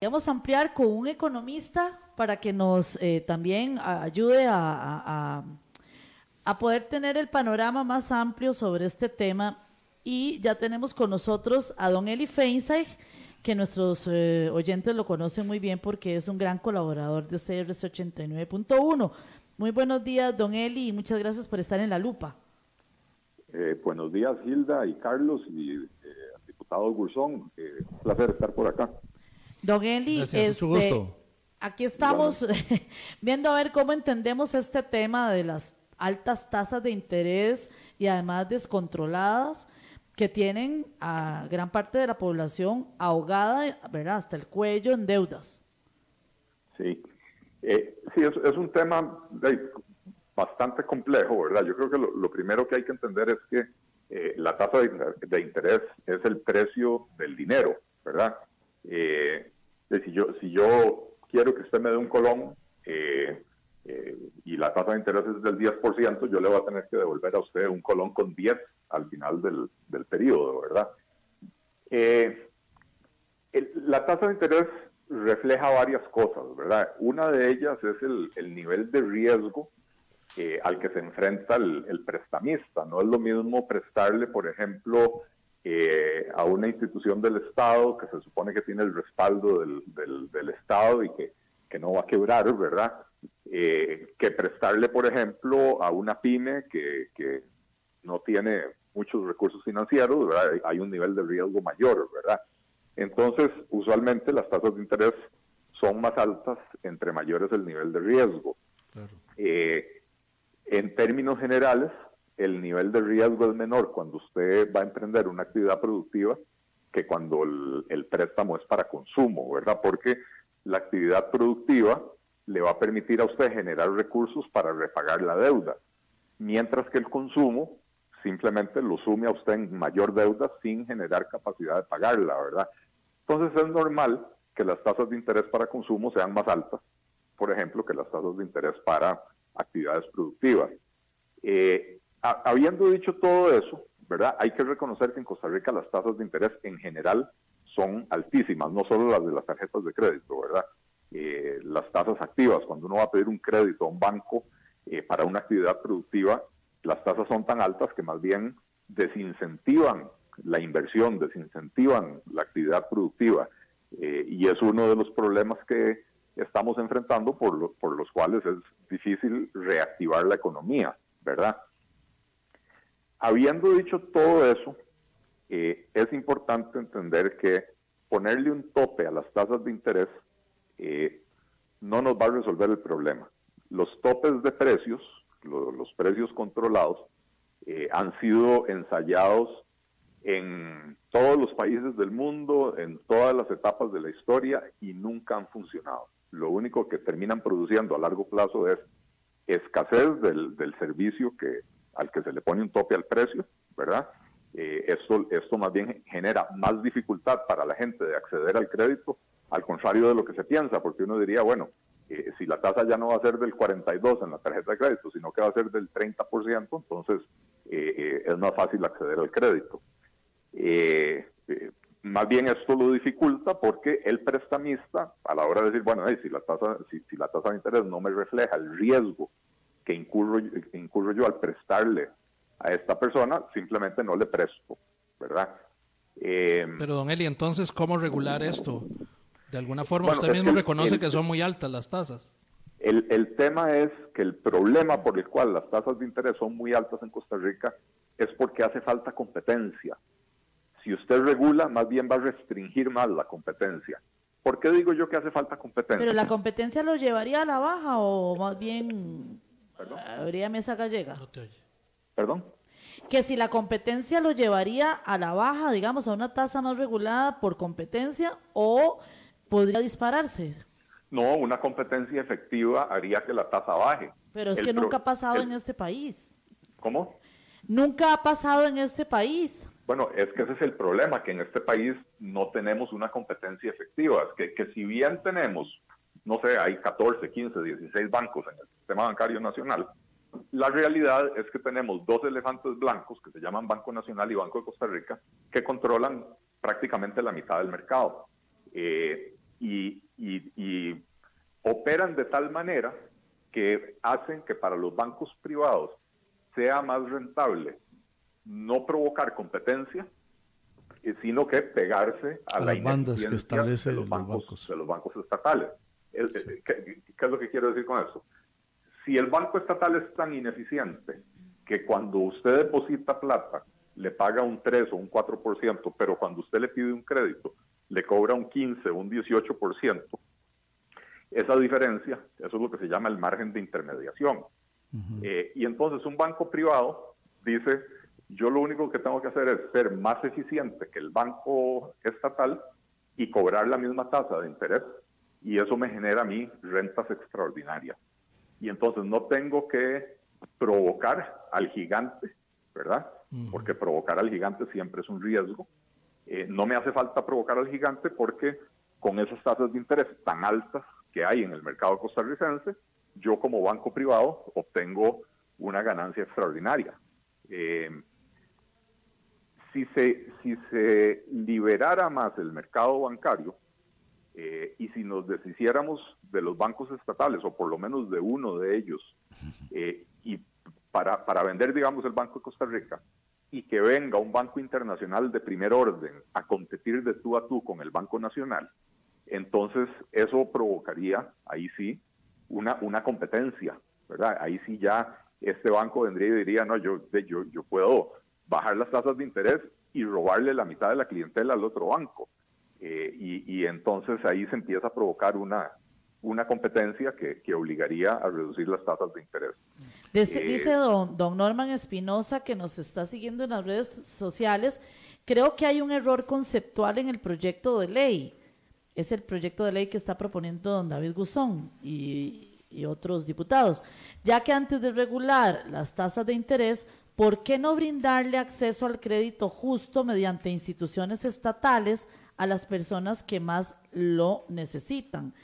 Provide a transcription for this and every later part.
Vamos a ampliar con un economista para que nos eh, también ayude a, a, poder tener el panorama más amplio sobre este tema. Y ya tenemos con nosotros a don Eli Feinstein, que nuestros eh, oyentes lo conocen muy bien porque es un gran colaborador de CRC 89.1. Muy buenos días, don Eli, y muchas gracias por estar en la lupa. Eh, buenos días, Hilda y Carlos y diputado Gurzón. un placer estar por acá. Don Eli, este, aquí estamos viendo a ver cómo entendemos este tema de las altas tasas de interés y además descontroladas que tienen a gran parte de la población ahogada, ¿verdad? Hasta el cuello en deudas. Sí, eh, sí, es, un tema bastante complejo, ¿verdad? Yo creo que lo, primero que hay que entender es que eh, la tasa de, interés es el precio del dinero, ¿verdad? Eh, si, yo, si yo quiero que usted me dé un colón eh, eh, y la tasa de interés es del 10%, yo le voy a tener que devolver a usted un colón con 10 al final del, del periodo, ¿verdad? la tasa de interés refleja varias cosas, ¿verdad? Una de ellas es el, el nivel de riesgo al que se enfrenta el, el, prestamista. No es lo mismo prestarle, por ejemplo, eh, a una institución del Estado que se supone que tiene el respaldo del, del, Estado y que, que, no va a quebrar, ¿verdad? Eh, que prestarle, por ejemplo, a una pyme que, que no tiene muchos recursos financieros, ¿verdad? Hay un nivel de riesgo mayor, ¿verdad? Entonces, usualmente las tasas de interés son más altas entre mayores el nivel de riesgo. Eh, en términos generales, el nivel de riesgo es menor cuando usted va a emprender una actividad productiva que cuando el, préstamo es para consumo, ¿verdad? Porque la actividad productiva le va a permitir a usted generar recursos para repagar la deuda, mientras que el consumo simplemente lo sume a usted en mayor deuda sin generar capacidad de pagarla, ¿verdad? Entonces es normal que las tasas de interés para consumo sean más altas, por ejemplo, que las tasas de interés para actividades productivas. Eh, habiendo dicho todo eso, ¿verdad? Hay que reconocer que en Costa Rica las tasas de interés en general son altísimas, no solo las de las tarjetas de crédito, ¿verdad? Eh, las tasas activas, cuando uno va a pedir un crédito a un banco eh, para una actividad productiva, las tasas son tan altas que más bien desincentivan la inversión, desincentivan la actividad productiva. Eh, y es uno de los problemas que estamos enfrentando por, por los cuales es difícil reactivar la economía, ¿verdad? Habiendo dicho todo eso, eh, es importante entender que ponerle un tope a las tasas de interés eh, no nos va a resolver el problema. Los topes de precios, los precios controlados, eh, han sido ensayados en todos los países del mundo, en todas las etapas de la historia y nunca han funcionado. Lo único que terminan produciendo a largo plazo es escasez del, del servicio que, al que se le pone un tope al precio, ¿verdad? Eh, esto, esto más bien genera más dificultad para la gente de acceder al crédito, al contrario de lo que se piensa, porque uno diría, bueno, eh, si la tasa ya no va a ser del 42 en la tarjeta de crédito, sino que va a ser del 30%, entonces eh, es más fácil acceder al crédito. más bien esto lo dificulta porque el prestamista, a la hora de decir, bueno, si, la tasa, si la tasa de interés no me refleja el riesgo que incurro, incurro yo al prestarle a esta persona, simplemente no le presto, ¿verdad? Em, Pero don Eli, entonces, ¿cómo regular esto? De alguna forma, usted mismo reconoce que son muy altas las tasas. El, el, tema es que el problema por el cual las tasas de interés son muy altas en Costa Rica es porque hace falta competencia. Si usted regula, más bien va a restringir más la competencia. ¿Por qué digo yo que hace falta competencia? Pero la competencia lo llevaría a la baja o más bien ¿Habría mesa gallega? ¿Perdón? Que si la competencia lo llevaría a la baja, digamos, a una tasa más regulada por competencia o podría dispararse. No, una competencia efectiva haría que la tasa baje. Pero es que nunca ha pasado en este país. ¿Cómo? Nunca ha pasado en este país. Bueno, es que ese es el problema, que en este país no tenemos una competencia efectiva. Es que, que si bien tenemos no sé, hay 14, 15, 16 bancos en el sistema bancario nacional. La realidad es que tenemos dos elefantes blancos que se llaman Banco Nacional y Banco de Costa Rica que controlan prácticamente la mitad del mercado. Eh, y, y operan de tal manera que hacen que para los bancos privados sea más rentable no provocar competencia, eh, sino que pegarse a, la bandas que establece los bancos, de los bancos estatales. ¿Qué, es lo que quiero decir con eso? Si el banco estatal es tan ineficiente que cuando usted deposita plata le paga un 3 o un 4%, pero cuando usted le pide un crédito le cobra un 15 o un 18%, esa diferencia, eso es lo que se llama el margen de intermediación. Eh, y entonces un banco privado dice, yo lo único que tengo que hacer es ser más eficiente que el banco estatal y cobrar la misma tasa de interés y eso me genera a mí rentas extraordinarias. Y entonces no tengo que provocar al gigante, ¿verdad? Porque provocar al gigante siempre es un riesgo. Eh, no me hace falta provocar al gigante porque con esas tasas de interés tan altas que hay en el mercado costarricense, yo como banco privado obtengo una ganancia extraordinaria. Eh, si se, si se liberara más el mercado bancario eh, y si nos deshiciéramos de los bancos estatales, o por lo menos de uno de ellos, eh, y para, para vender, digamos, el Banco de Costa Rica, y que venga un banco internacional de primer orden a competir de tú a tú con el Banco Nacional, entonces eso provocaría, ahí sí, una, una competencia, ¿verdad? Ahí sí ya este banco vendría y diría, no, yo, yo, yo puedo bajar las tasas de interés y robarle la mitad de la clientela al otro banco. Eh, y, entonces ahí se empieza a provocar una, una competencia que, que obligaría a reducir las tasas de interés. Dice, eh, dice don, don Norman Espinosa, que nos está siguiendo en las redes sociales, creo que hay un error conceptual en el proyecto de ley. Es el proyecto de ley que está proponiendo don David Guzón y, y otros diputados, ya que antes de regular las tasas de interés, ¿por qué no brindarle acceso al crédito justo mediante instituciones estatales a las personas que más lo necesitan?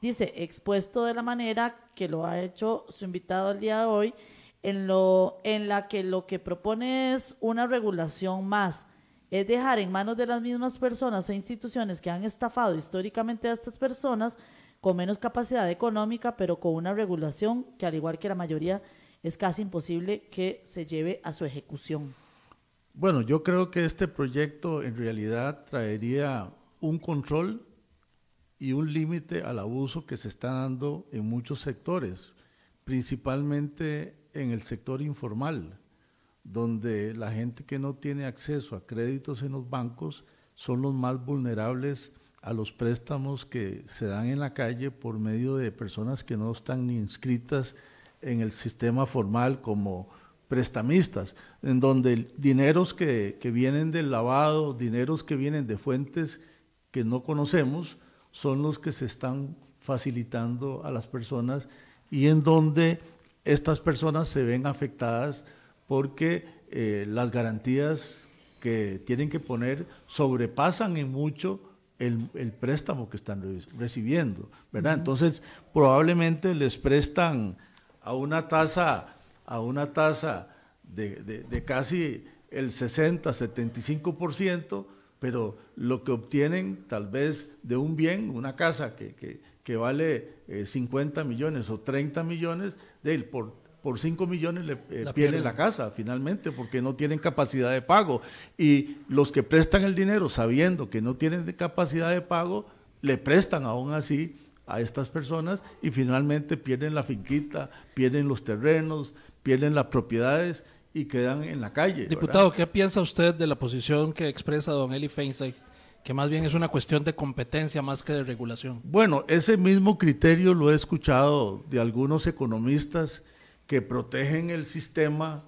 Dice, expuesto de la manera que lo ha hecho su invitado el día de hoy, en, lo, en la que lo que propone es una regulación más, es dejar en manos de las mismas personas e instituciones que han estafado históricamente a estas personas con menos capacidad económica, pero con una regulación que al igual que la mayoría es casi imposible que se lleve a su ejecución. Bueno, yo creo que este proyecto en realidad traería un control y un límite al abuso que se está dando en muchos sectores, principalmente en el sector informal, donde la gente que no tiene acceso a créditos en los bancos son los más vulnerables a los préstamos que se dan en la calle por medio de personas que no están ni inscritas en el sistema formal como prestamistas, en donde dineros que, vienen del lavado, dineros que vienen de fuentes que no conocemos, son los que se están facilitando a las personas y en donde estas personas se ven afectadas porque eh, las garantías que tienen que poner sobrepasan en mucho el, préstamo que están recibiendo, ¿verdad? Entonces, probablemente les prestan a una tasa, a una tasa de, casi el 60, 75%, pero lo que obtienen tal vez de un bien, una casa que, que, vale 50 eh, millones o 30 millones, de él por, por 5 millones le eh, pierden la casa finalmente porque no tienen capacidad de pago. Y los que prestan el dinero sabiendo que no tienen capacidad de pago, le prestan aún así a estas personas y finalmente pierden la finquita, pierden los terrenos, pierden las propiedades y quedan en la calle. Diputado, ¿qué piensa usted de la posición que expresa don Eli Feinstein, que más bien es una cuestión de competencia más que de regulación? Bueno, ese mismo criterio lo he escuchado de algunos economistas que protegen el sistema,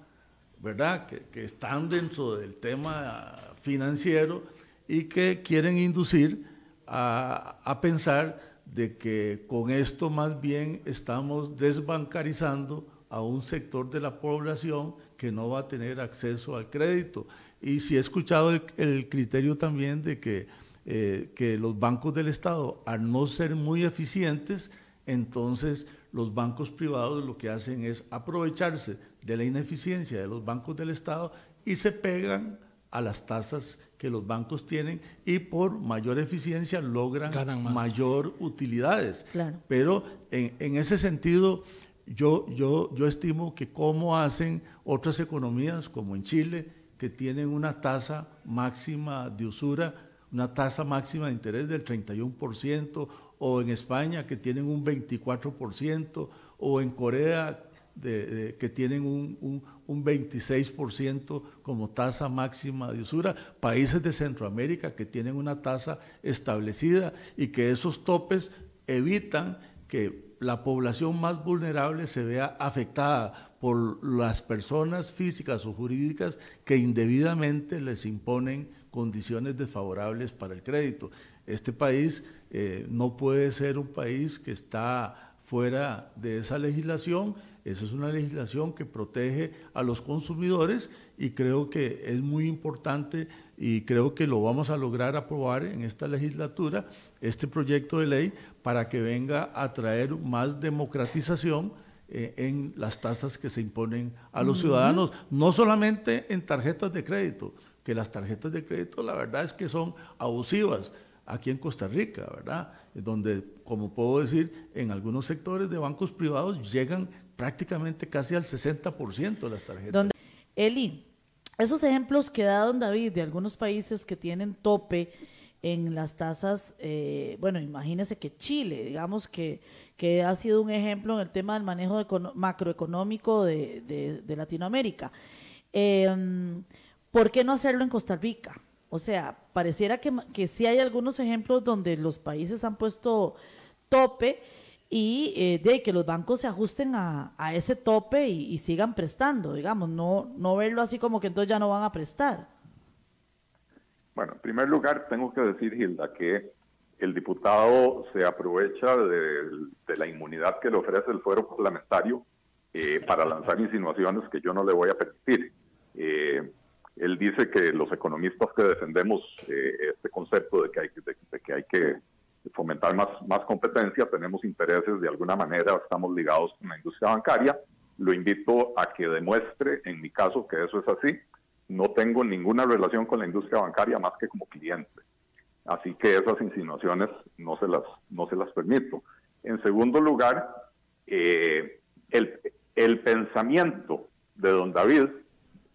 ¿verdad? Que, que están dentro del tema financiero y que quieren inducir a, a pensar de que con esto más bien estamos desbancarizando a un sector de la población que no va a tener acceso al crédito. Y si he escuchado el, criterio también de que, eh, que los bancos del Estado, al no ser muy eficientes, entonces los bancos privados lo que hacen es aprovecharse de la ineficiencia de los bancos del Estado y se pegan a las tasas que los bancos tienen y por mayor eficiencia logran mayor utilidades. Pero en, en, ese sentido, yo, yo, yo estimo que como hacen otras economías, como en Chile, que tienen una tasa máxima de usura, una tasa máxima de interés del 31%, o en España que tienen un 24%, o en Corea que tienen un, un 26% como tasa máxima de usura, países de Centroamérica que tienen una tasa establecida y que esos topes evitan que la población más vulnerable se vea afectada por las personas físicas o jurídicas que indebidamente les imponen condiciones desfavorables para el crédito. Este país eh, no puede ser un país que está fuera de esa legislación. Esa es una legislación que protege a los consumidores y creo que es muy importante y creo que lo vamos a lograr aprobar en esta legislatura, este proyecto de ley, para que venga a traer más democratización eh, en las tasas que se imponen a los ciudadanos, no solamente en tarjetas de crédito, que las tarjetas de crédito la verdad es que son abusivas aquí en Costa Rica, ¿verdad? Donde, como puedo decir, en algunos sectores de bancos privados llegan prácticamente casi al 60% de las tarjetas. Eli, esos ejemplos que da don David de algunos países que tienen tope en las tasas, eh, bueno, imagínese que Chile, digamos que, que ha sido un ejemplo en el tema del manejo macroeconómico de, Latinoamérica. Em, ¿Por qué no hacerlo en Costa Rica? O sea, pareciera que, que sí hay algunos ejemplos donde los países han puesto tope y eh, de que los bancos se ajusten a, ese tope y, sigan prestando, digamos, no, no verlo así como que entonces ya no van a prestar. Bueno, en primer lugar, tengo que decir, Hilda, que el diputado se aprovecha de, la inmunidad que le ofrece el fuero parlamentario eh, para lanzar insinuaciones que yo no le voy a permitir. Eh, él dice que los economistas que defendemos este concepto de que, hay que fomentar más, más competencia, tenemos intereses de alguna manera, estamos ligados con la industria bancaria. Lo invito a que demuestre, en mi caso, que eso es así. No tengo ninguna relación con la industria bancaria más que como cliente. Así que esas insinuaciones no se las, no se las permito. En segundo lugar, eh, el, el, pensamiento de don David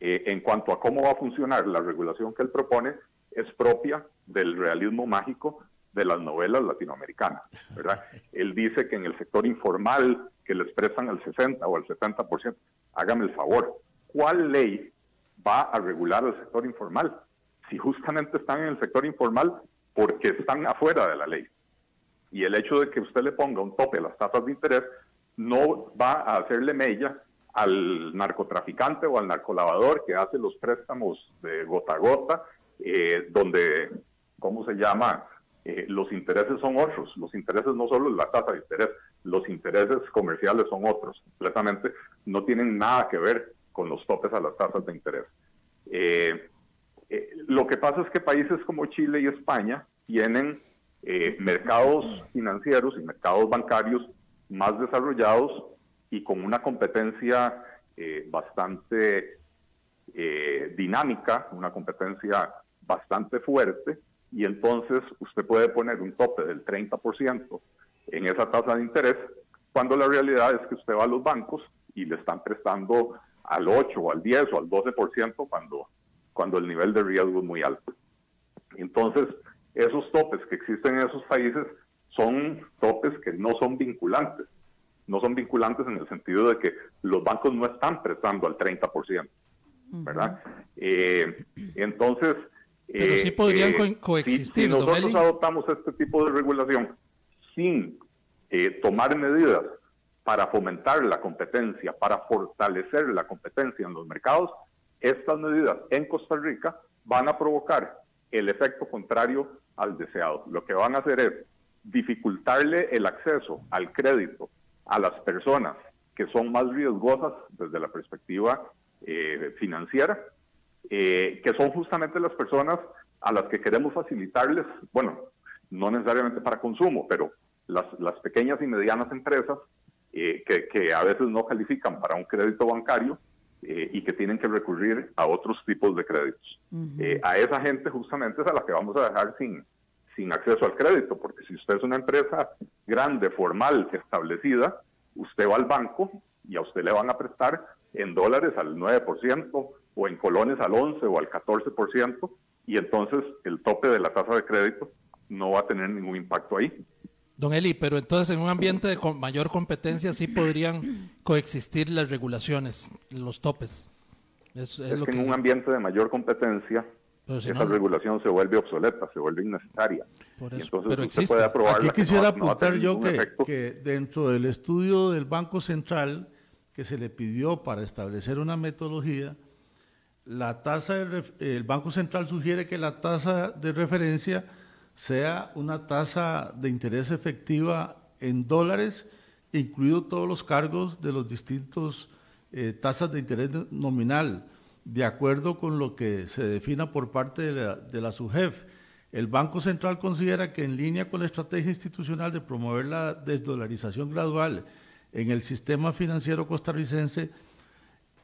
eh, en cuanto a cómo va a funcionar la regulación que él propone es propia del realismo mágico de las novelas latinoamericanas, ¿verdad? Él dice que en el sector informal que les prestan el 60 o el 70%, hágame el favor, ¿cuál ley va a regular el sector informal? Si justamente están en el sector informal porque están afuera de la ley. Y el hecho de que usted le ponga un tope a las tasas de interés no va a hacerle mella al narcotraficante o al narcolavador que hace los préstamos de gota a gota, eh, donde, ¿cómo se llama? Eh, los intereses son otros. Los intereses no solo es la tasa de interés, los intereses comerciales son otros. Completamente no tienen nada que ver con los topes a las tasas de interés. Eh, eh, lo que pasa es que países como Chile y España tienen mercados financieros y mercados bancarios más desarrollados y con una competencia bastante dinámica, una competencia bastante fuerte y entonces usted puede poner un tope del 30% en esa tasa de interés, cuando la realidad es que usted va a los bancos y le están prestando al 8 o al 10 o al 12% cuando, cuando el nivel de riesgo es muy alto. Entonces, esos topes que existen en esos países son topes que no son vinculantes. No son vinculantes en el sentido de que los bancos no están prestando al 30%, ¿verdad? Eh, entonces, pero sí podrían eh, coexistir. Si, nosotros adoptamos este tipo de regulación sin eh, tomar medidas para fomentar la competencia, para fortalecer la competencia en los mercados, estas medidas en Costa Rica van a provocar el efecto contrario al deseado. Lo que van a hacer es dificultarle el acceso al crédito a las personas que son más riesgosas desde la perspectiva eh, financiera eh, que son justamente las personas a las que queremos facilitarles, bueno, no necesariamente para consumo, pero las, las pequeñas y medianas empresas eh, que, que, a veces no califican para un crédito bancario, eh, y que tienen que recurrir a otros tipos de créditos. Eh, a esa gente justamente es a la que vamos a dejar sin, sin acceso al crédito, porque si usted es una empresa grande, formal, establecida, usted va al banco y a usted le van a prestar en dólares al 9% o en colones al 11 o al 14%, y entonces el tope de la tasa de crédito no va a tener ningún impacto ahí. Don Eli, pero entonces en un ambiente de mayor competencia sí podrían coexistir las regulaciones, los topes. Es, que, en un ambiente de mayor competencia, esa regulación se vuelve obsoleta, se vuelve innecesaria. entonces pero usted puede Aquí quisiera apuntar yo que, dentro del estudio del Banco Central que se le pidió para establecer una metodología, la tasa el Banco Central sugiere que la tasa de referencia sea una tasa de interés efectiva en dólares, incluido todos los cargos de los distintos eh, tasas de interés nominal, de acuerdo con lo que se defina por parte de la, de la SUGEF. El Banco Central considera que en línea con la estrategia institucional de promover la desdolarización gradual en el sistema financiero costarricense,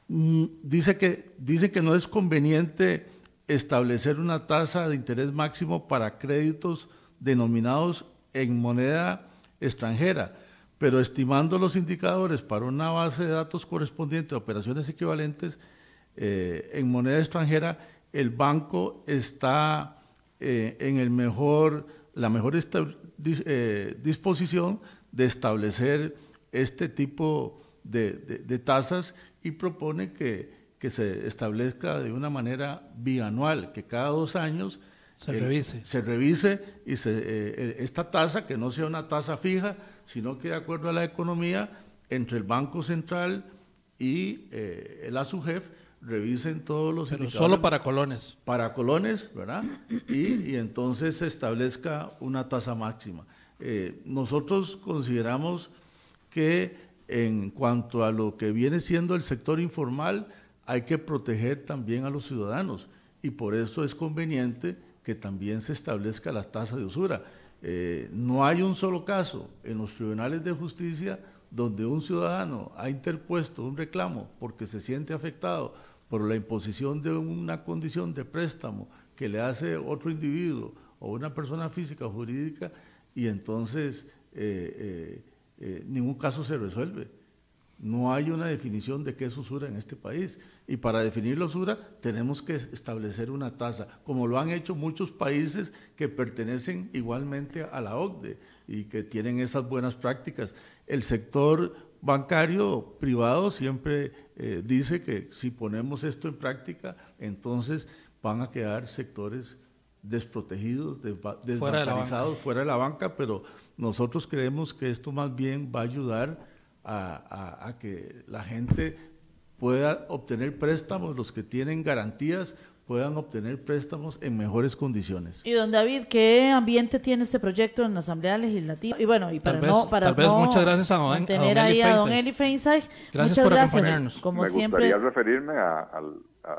dice que, dice que no es conveniente establecer una tasa de interés máximo para créditos denominados en moneda extranjera, pero estimando los indicadores para una base de datos correspondiente a operaciones equivalentes eh, en moneda extranjera, el banco está eh, en el mejor, la mejor eh, disposición de establecer este tipo de tasas y propone que que se establezca de una manera bianual, que cada dos años se revise. Se revise y se, eh, eh, esta tasa, que no sea una tasa fija, sino que de acuerdo a la economía, entre el Banco Central y eh, el ASUGEF, revisen todos los Pero solo para colones. Para colones, ¿verdad? Y, y entonces se establezca una tasa máxima. nosotros consideramos que en cuanto a lo que viene siendo el sector informal, hay que proteger también a los ciudadanos y por eso es conveniente que también se establezca la tasa de usura. Eh, no hay un solo caso en los tribunales de justicia donde un ciudadano ha interpuesto un reclamo porque se siente afectado por la imposición de una condición de préstamo que le hace otro individuo o una persona física o jurídica y entonces eh, eh, ningún caso se resuelve. No hay una definición de qué es usura en este país. Y para definir la usura tenemos que establecer una tasa, como lo han hecho muchos países que pertenecen igualmente a la OCDE y que tienen esas buenas prácticas. El sector bancario privado siempre eh, dice que si ponemos esto en práctica, entonces van a quedar sectores desprotegidos, desbancarizados, fuera de la banca, pero nosotros creemos que esto más bien va a ayudar a, que la gente pueda obtener préstamos, los que tienen garantías puedan obtener préstamos en mejores condiciones. Y don David, ¿qué ambiente tiene este proyecto en la Asamblea Legislativa? Y bueno, y para no, para muchas gracias a don, tener ahí a don Eli Feinstein. Gracias muchas por gracias. acompañarnos. Como Me gustaría referirme a,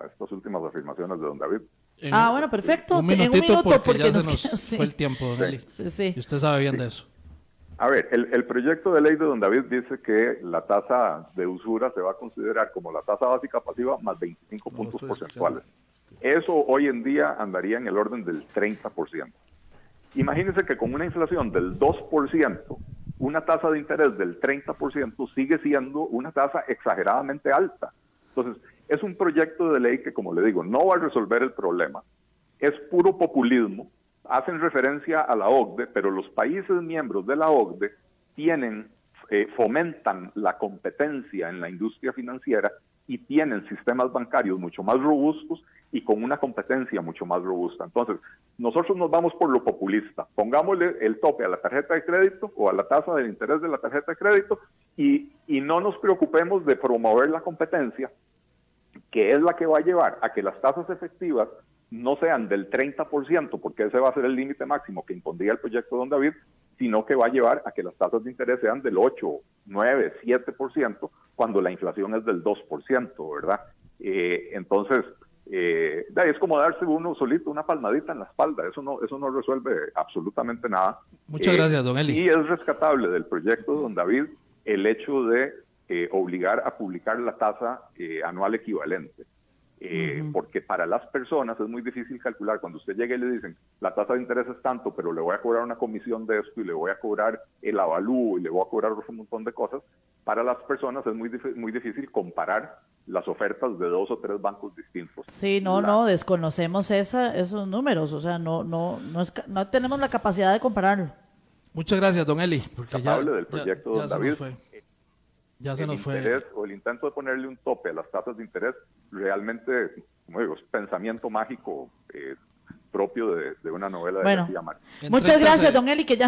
estas últimas afirmaciones de don David. Ah, bueno, perfecto. Un minutito, porque, ya se nos fue el tiempo, don Eli. Sí, Y usted sabe bien de eso. A ver, el, proyecto de ley de don David dice que la tasa de usura se va a considerar como la tasa básica pasiva más 25 puntos porcentuales. Eso hoy en día andaría en el orden del 30%. Imagínense que con una inflación del 2%, una tasa de interés del 30% sigue siendo una tasa exageradamente alta. Entonces, es un proyecto de ley que, como le digo, no va a resolver el problema. Es puro populismo hacen referencia a la OCDE, pero los países miembros de la OCDE tienen, eh, fomentan la competencia en la industria financiera y tienen sistemas bancarios mucho más robustos y con una competencia mucho más robusta. Entonces, nosotros nos vamos por lo populista. Pongámosle el tope a la tarjeta de crédito o a la tasa de interés de la tarjeta de crédito y, y no nos preocupemos de promover la competencia, que es la que va a llevar a que las tasas efectivas no sean del 30%, porque ese va a ser el límite máximo que impondría el proyecto Don David, sino que va a llevar a que las tasas de interés sean del 8, 9, 7%, cuando la inflación es del 2%, ¿verdad? Eh, entonces, eh, es como darse uno solito una palmadita en la espalda, eso no, eso no resuelve absolutamente nada. Muchas gracias, don Eli. Y es rescatable del proyecto Don David el hecho de eh, obligar a publicar la tasa eh, anual equivalente. Eh, porque para las personas es muy difícil calcular. Cuando usted llega y le dicen, la tasa de interés es tanto, pero le voy a cobrar una comisión de esto y le voy a cobrar el avalúo y le voy a cobrar un montón de cosas, para las personas es muy, muy difícil comparar las ofertas de dos o tres bancos distintos. Sí, no, no, desconocemos esa, esos números, o sea, no, no, no, es, no tenemos la capacidad de compararlo. Muchas gracias, don Eli. Porque ya, del proyecto, ya, David. Ya se el nos interés, fue. O el intento de ponerle un tope a las tasas de interés, realmente, como digo, es pensamiento mágico eh, propio de, de, una novela de bueno, García Márquez. Muchas gracias, don Eli, que ya no